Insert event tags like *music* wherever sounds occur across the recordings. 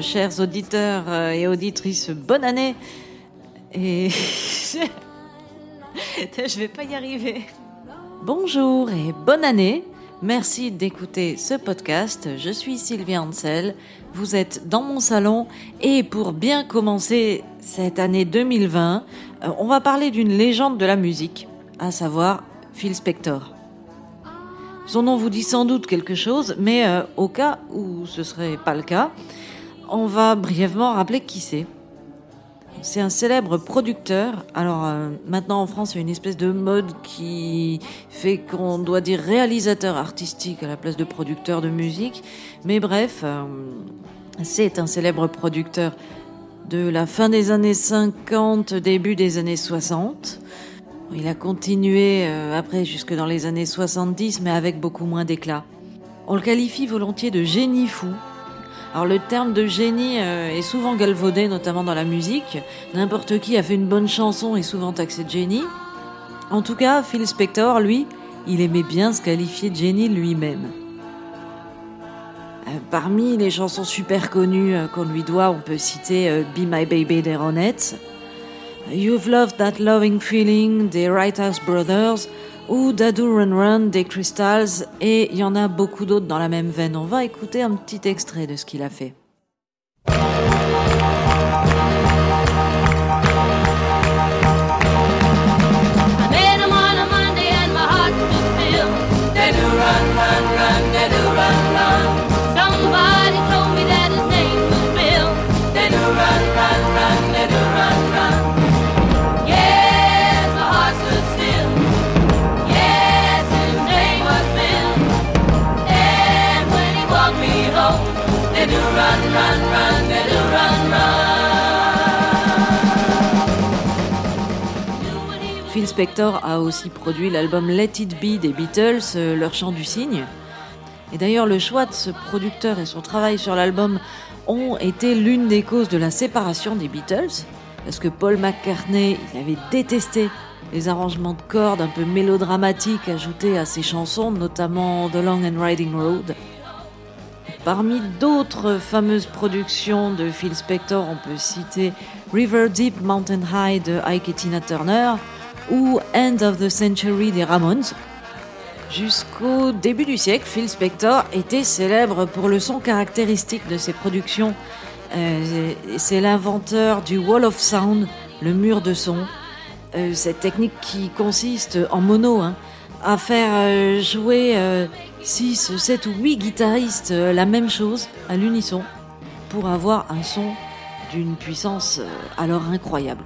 Chers auditeurs euh, et auditrices, bonne année. Et *laughs* je vais pas y arriver. Bonjour et bonne année. Merci d'écouter ce podcast. Je suis Sylvie Ansel. Vous êtes dans mon salon et pour bien commencer cette année 2020, euh, on va parler d'une légende de la musique, à savoir Phil Spector. Son nom vous dit sans doute quelque chose, mais euh, au cas où ce serait pas le cas, on va brièvement rappeler qui c'est. C'est un célèbre producteur. Alors euh, maintenant en France, il y a une espèce de mode qui fait qu'on doit dire réalisateur artistique à la place de producteur de musique. Mais bref, euh, c'est un célèbre producteur de la fin des années 50, début des années 60. Il a continué euh, après jusque dans les années 70, mais avec beaucoup moins d'éclat. On le qualifie volontiers de génie fou. Alors le terme de génie euh, est souvent galvaudé, notamment dans la musique. N'importe qui a fait une bonne chanson est souvent taxé de génie. En tout cas, Phil Spector, lui, il aimait bien se qualifier de génie lui-même. Euh, parmi les chansons super connues qu'on lui doit, on peut citer Be My Baby des Ronettes, You've Loved That Loving Feeling des House Brothers ou Dadu Run Run des Crystals et il y en a beaucoup d'autres dans la même veine. On va écouter un petit extrait de ce qu'il a fait. Phil Spector a aussi produit l'album Let It Be des Beatles, euh, leur chant du cygne. Et d'ailleurs, le choix de ce producteur et son travail sur l'album ont été l'une des causes de la séparation des Beatles, parce que Paul McCartney, avait détesté les arrangements de cordes un peu mélodramatiques ajoutés à ses chansons, notamment The Long and Riding Road. Parmi d'autres fameuses productions de Phil Spector, on peut citer River Deep Mountain High de Ike et Tina Turner, ou End of the Century des Ramones. Jusqu'au début du siècle, Phil Spector était célèbre pour le son caractéristique de ses productions. Euh, c'est l'inventeur du Wall of Sound, le mur de son. Euh, cette technique qui consiste en mono hein, à faire euh, jouer 6, 7 ou 8 guitaristes la même chose à l'unisson pour avoir un son d'une puissance alors incroyable.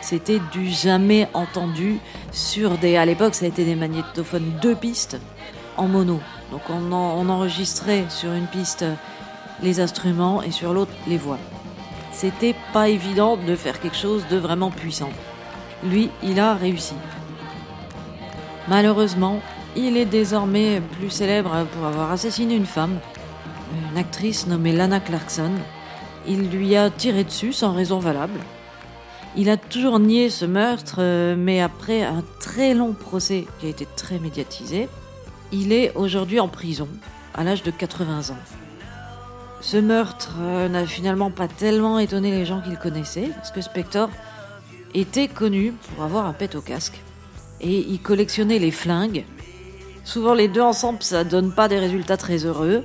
C'était du jamais entendu sur des. À l'époque, ça a été des magnétophones deux pistes en mono. Donc on, enregistrait sur une piste les instruments et sur l'autre les voix. C'était pas évident de faire quelque chose de vraiment puissant. Lui, il a réussi. Malheureusement, il est désormais plus célèbre pour avoir assassiné une femme, une actrice nommée Lana Clarkson. Il lui a tiré dessus sans raison valable. Il a toujours nié ce meurtre, euh, mais après un très long procès qui a été très médiatisé, il est aujourd'hui en prison, à l'âge de 80 ans. Ce meurtre euh, n'a finalement pas tellement étonné les gens qu'il connaissait, parce que Spector était connu pour avoir un pet au casque. Et il collectionnait les flingues. Souvent les deux ensemble, ça donne pas des résultats très heureux.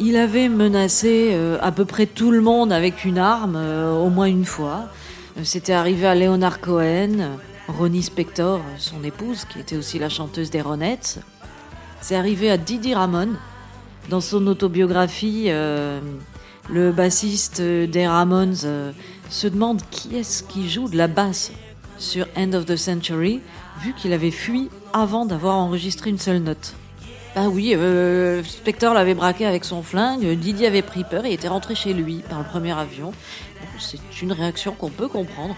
Il avait menacé euh, à peu près tout le monde avec une arme, au moins une fois. C'était arrivé à Leonard Cohen, Ronnie Spector, son épouse, qui était aussi la chanteuse des Ronettes. C'est arrivé à Didi Ramon. Dans son autobiographie, euh, le bassiste des Ramones euh, se demande qui est-ce qui joue de la basse sur End of the Century, vu qu'il avait fui avant d'avoir enregistré une seule note. Ah oui, euh, Spector l'avait braqué avec son flingue, Didi avait pris peur et était rentré chez lui par le premier avion. C'est une réaction qu'on peut comprendre.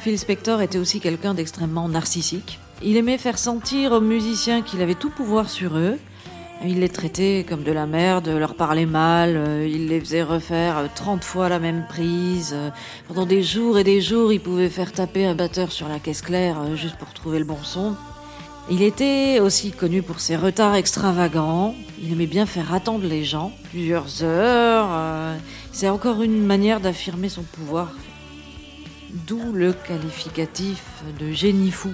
Phil Spector était aussi quelqu'un d'extrêmement narcissique. Il aimait faire sentir aux musiciens qu'il avait tout pouvoir sur eux. Il les traitait comme de la merde, leur parlait mal, euh, il les faisait refaire 30 fois la même prise. Pendant des jours et des jours, il pouvait faire taper un batteur sur la caisse claire euh, juste pour trouver le bon son. Il était aussi connu pour ses retards extravagants. Il aimait bien faire attendre les gens plusieurs heures. Euh, c'est encore une manière d'affirmer son pouvoir. D'où le qualificatif de génie fou.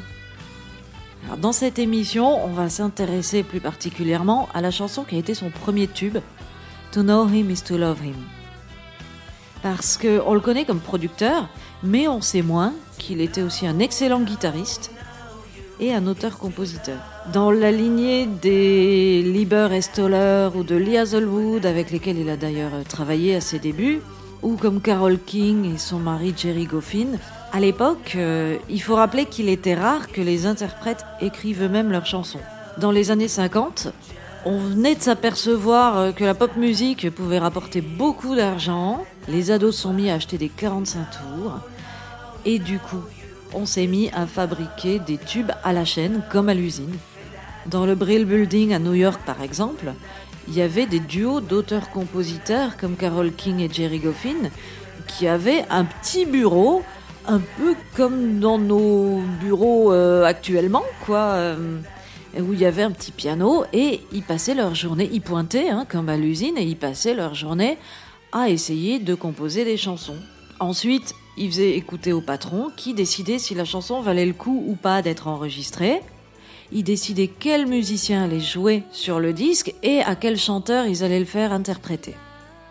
dans cette émission, on va s'intéresser plus particulièrement à la chanson qui a été son premier tube, To Know Him is to Love Him. Parce qu'on le connaît comme producteur, mais on sait moins qu'il était aussi un excellent guitariste et un auteur-compositeur. Dans la lignée des Lieber et Stoller ou de Lee Hazelwood, avec lesquels il a d'ailleurs travaillé à ses débuts, ou comme Carole King et son mari Jerry Goffin, à l'époque, euh, il faut rappeler qu'il était rare que les interprètes écrivent eux-mêmes leurs chansons. Dans les années 50, on venait de s'apercevoir euh, que la pop musique pouvait rapporter beaucoup d'argent. Les ados sont mis à acheter des 45 tours. Et du coup, on s'est mis à fabriquer des tubes à la chaîne comme à l'usine. Dans le Brill Building à New York par exemple, il y avait des duos d'auteurs-compositeurs comme Carole King et Jerry Goffin qui avaient un petit bureau un peu comme dans nos bureaux euh, actuellement quoi euh, où il y avait un petit piano et ils passaient leur journée, ils pointaient hein, comme à l'usine et ils passaient leur journée à essayer de composer des chansons. Ensuite, il faisait écouter au patron qui décidait si la chanson valait le coup ou pas d'être enregistrée. Il décidait quel musicien allait jouer sur le disque et à quel chanteur ils allaient le faire interpréter.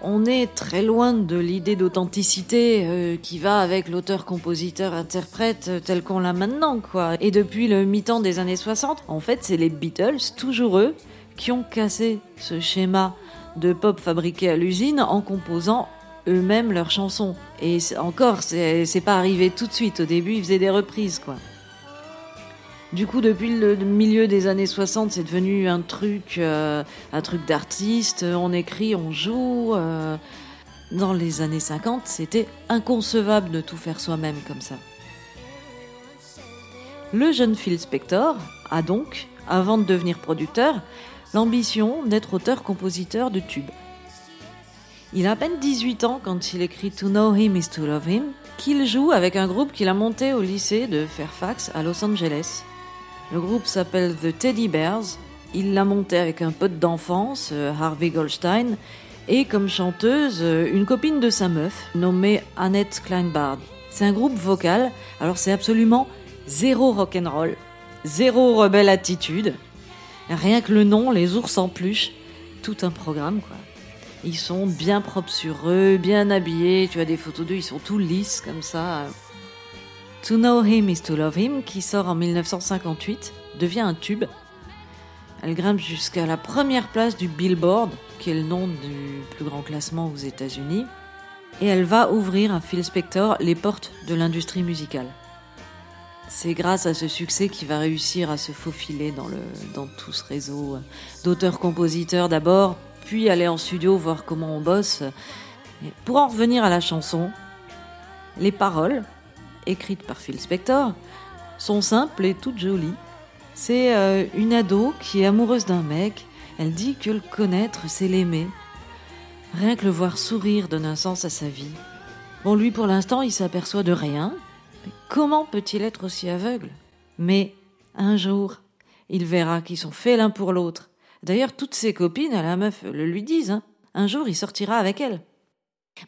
On est très loin de l'idée d'authenticité euh, qui va avec l'auteur-compositeur-interprète euh, tel qu'on l'a maintenant. Et depuis le mi-temps des années 60, en fait, c'est les Beatles, toujours eux, qui ont cassé ce schéma de pop fabriqué à l'usine en composant eux-mêmes leurs chansons. Et encore, c'est pas arrivé tout de suite. Au début, ils faisaient des reprises, quoi. Du coup, depuis le milieu des années 60, c'est devenu un truc, euh, un truc d'artiste. On écrit, on joue. Euh. Dans les années 50, c'était inconcevable de tout faire soi-même comme ça. Le jeune Phil Spector a donc, avant de devenir producteur, l'ambition d'être auteur-compositeur de tubes. Il a à peine 18 ans quand il écrit To Know Him is to Love Him, qu'il joue avec un groupe qu'il a monté au lycée de Fairfax à Los Angeles. Le groupe s'appelle The Teddy Bears. Il l'a monté avec un pote d'enfance, euh, Harvey Goldstein, et comme chanteuse, euh, une copine de sa meuf, nommée Annette Kleinbard. C'est un groupe vocal, alors c'est absolument zéro rock'n'roll, zéro rebelle attitude. Rien que le nom, les ours en peluche, tout un programme quoi. Ils sont bien propres sur eux, bien habillés. Tu as des photos d'eux, ils sont tout lisses comme ça. To Know Him is to Love Him, qui sort en 1958, devient un tube. Elle grimpe jusqu'à la première place du Billboard, qui est le nom du plus grand classement aux États-Unis. Et elle va ouvrir à Phil Spector les portes de l'industrie musicale. C'est grâce à ce succès qu'il va réussir à se faufiler dans, dans tout ce réseau d'auteurs-compositeurs d'abord, puis aller en studio voir comment on bosse. pour en revenir à la chanson, les paroles, écrites par Phil Spector, sont simples et toutes jolies. C'est euh, une ado qui est amoureuse d'un mec, elle dit que le connaître, c'est l'aimer. Rien que le voir sourire donne un sens à sa vie. Bon, lui, pour l'instant, il s'aperçoit de rien. comment peut-il être aussi aveugle? Mais un jour, il verra qu'ils sont faits l'un pour l'autre D'ailleurs, toutes ses copines à la meuf le lui disent. Hein. Un jour, il sortira avec elle.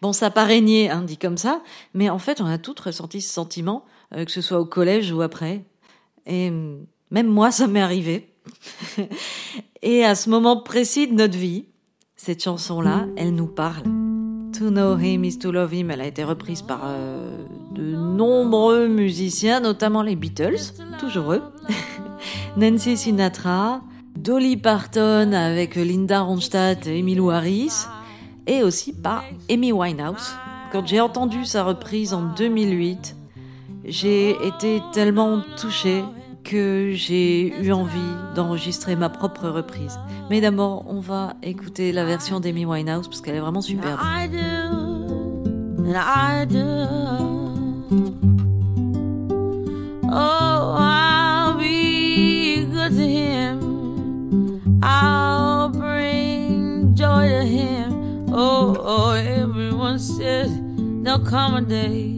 Bon, ça paraît nier, hein, dit comme ça, mais en fait, on a toutes ressenti ce sentiment, euh, que ce soit au collège ou après. Et mm, même moi, ça m'est arrivé. *laughs* Et à ce moment précis de notre vie, cette chanson-là, elle nous parle. To Know Him is to Love Him, elle a été reprise par euh, de nombreux musiciens, notamment les Beatles, toujours eux, *laughs* Nancy Sinatra, Dolly Parton avec Linda Ronstadt et Emilou Harris, et aussi par Amy Winehouse. Quand j'ai entendu sa reprise en 2008, j'ai été tellement touchée que j'ai eu envie d'enregistrer ma propre reprise. Mais d'abord, on va écouter la version d'Amy Winehouse parce qu'elle est vraiment superbe. Oh, I'll be good to. I'll bring joy to him. Oh, oh, everyone says there'll come a day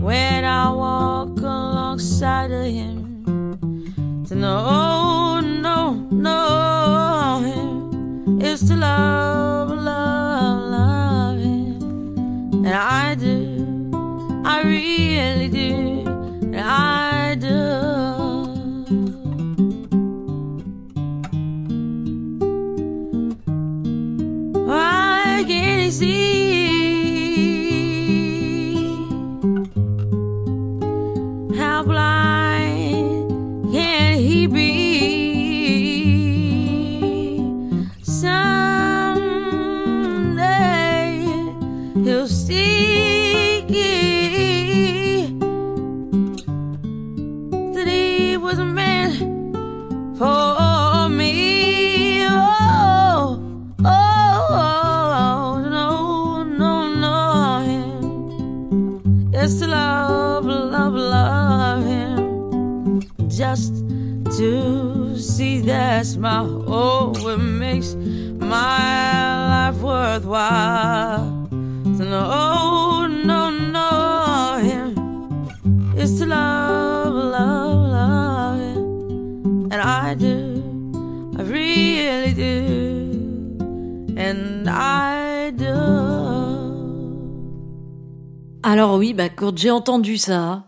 when I'll walk alongside of him. To know, no, know him is to love, love, love him. And I do, I really Just to see that smile, oh, it makes my life worthwhile. To know, oh, no, no, him. Is to love, love, love him. And I do, I really do. And I do. Alors oui, bah quand j'ai entendu ça,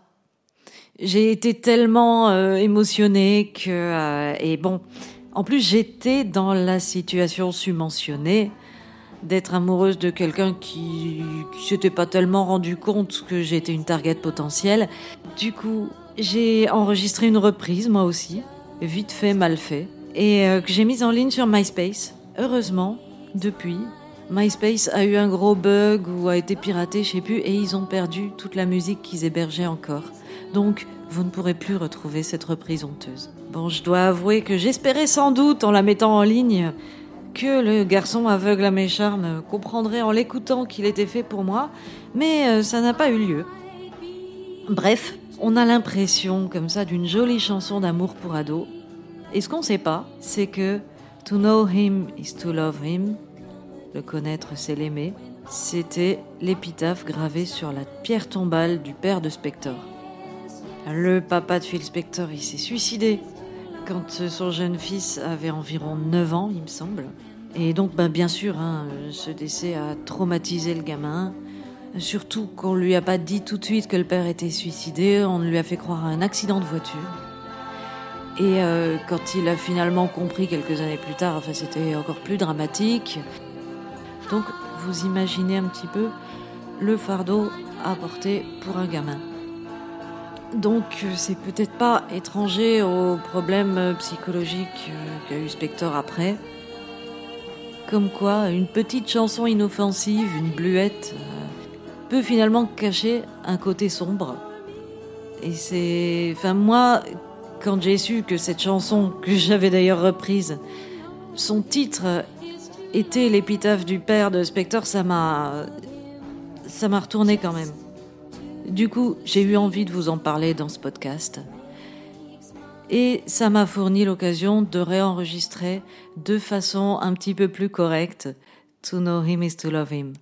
j'ai été tellement euh, émotionnée que euh, et bon, en plus j'étais dans la situation submentionnée d'être amoureuse de quelqu'un qui, qui s'était pas tellement rendu compte que j'étais une target potentielle. Du coup, j'ai enregistré une reprise moi aussi, vite fait, mal fait, et euh, que j'ai mise en ligne sur MySpace. Heureusement, depuis, MySpace a eu un gros bug ou a été piraté, je sais plus, et ils ont perdu toute la musique qu'ils hébergeaient encore. Donc, vous ne pourrez plus retrouver cette reprise honteuse. Bon, je dois avouer que j'espérais sans doute, en la mettant en ligne, que le garçon aveugle à mes charmes comprendrait en l'écoutant qu'il était fait pour moi, mais euh, ça n'a pas eu lieu. Bref, on a l'impression comme ça d'une jolie chanson d'amour pour ado. Et ce qu'on sait pas, c'est que To know him is to love him, le connaître c'est l'aimer, c'était l'épitaphe gravée sur la pierre tombale du père de Spector. Le papa de Phil Spector, il s'est suicidé quand son jeune fils avait environ 9 ans, il me semble. Et donc, ben, bien sûr, hein, ce décès a traumatisé le gamin. Surtout qu'on lui a pas dit tout de suite que le père était suicidé, on lui a fait croire à un accident de voiture. Et euh, quand il a finalement compris quelques années plus tard, enfin c'était encore plus dramatique. Donc vous imaginez un petit peu le fardeau à porter pour un gamin. Donc euh, c'est peut-être pas étranger aux problèmes psychologiques euh, qu'a eu Spector après. Comme quoi, une petite chanson inoffensive, une bluette, euh, peut finalement cacher un côté sombre. Et c'est... Enfin moi, quand j'ai su que cette chanson, que j'avais d'ailleurs reprise, son titre était l'épitaphe du père de Spector, ça m'a... ça m'a retourné quand même. Du coup, j'ai eu envie de vous en parler dans ce podcast. Et ça m'a fourni l'occasion de réenregistrer de façon un petit peu plus correcte To Know Him is to Love Him.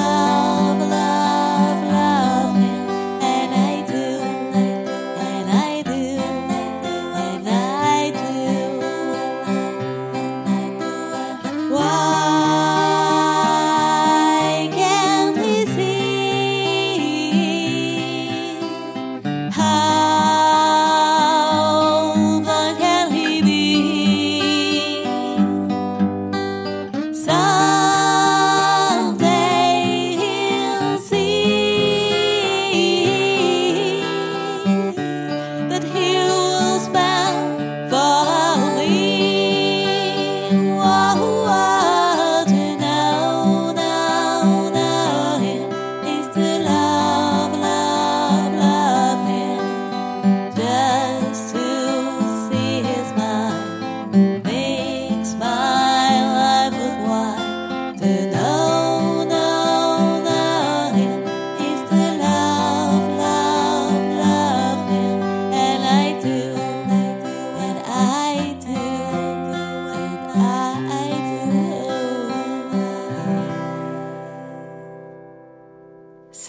Is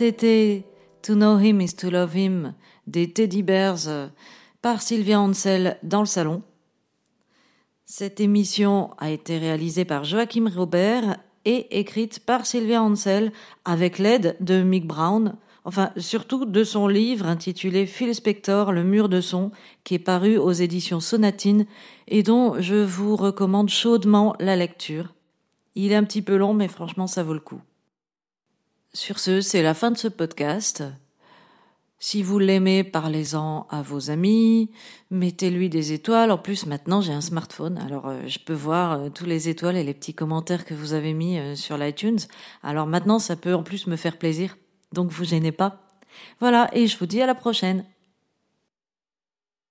C'était To Know Him is to Love Him des Teddy Bears par Sylvia Ansel dans le salon. Cette émission a été réalisée par Joachim Robert et écrite par Sylvia Ansel avec l'aide de Mick Brown, enfin surtout de son livre intitulé Phil Spector, Le mur de son, qui est paru aux éditions Sonatine et dont je vous recommande chaudement la lecture. Il est un petit peu long, mais franchement, ça vaut le coup. Sur ce, c'est la fin de ce podcast. Si vous l'aimez, parlez-en à vos amis, mettez-lui des étoiles. En plus, maintenant, j'ai un smartphone, alors euh, je peux voir euh, tous les étoiles et les petits commentaires que vous avez mis euh, sur l'iTunes. Alors maintenant, ça peut en plus me faire plaisir. Donc vous gênez pas. Voilà, et je vous dis à la prochaine.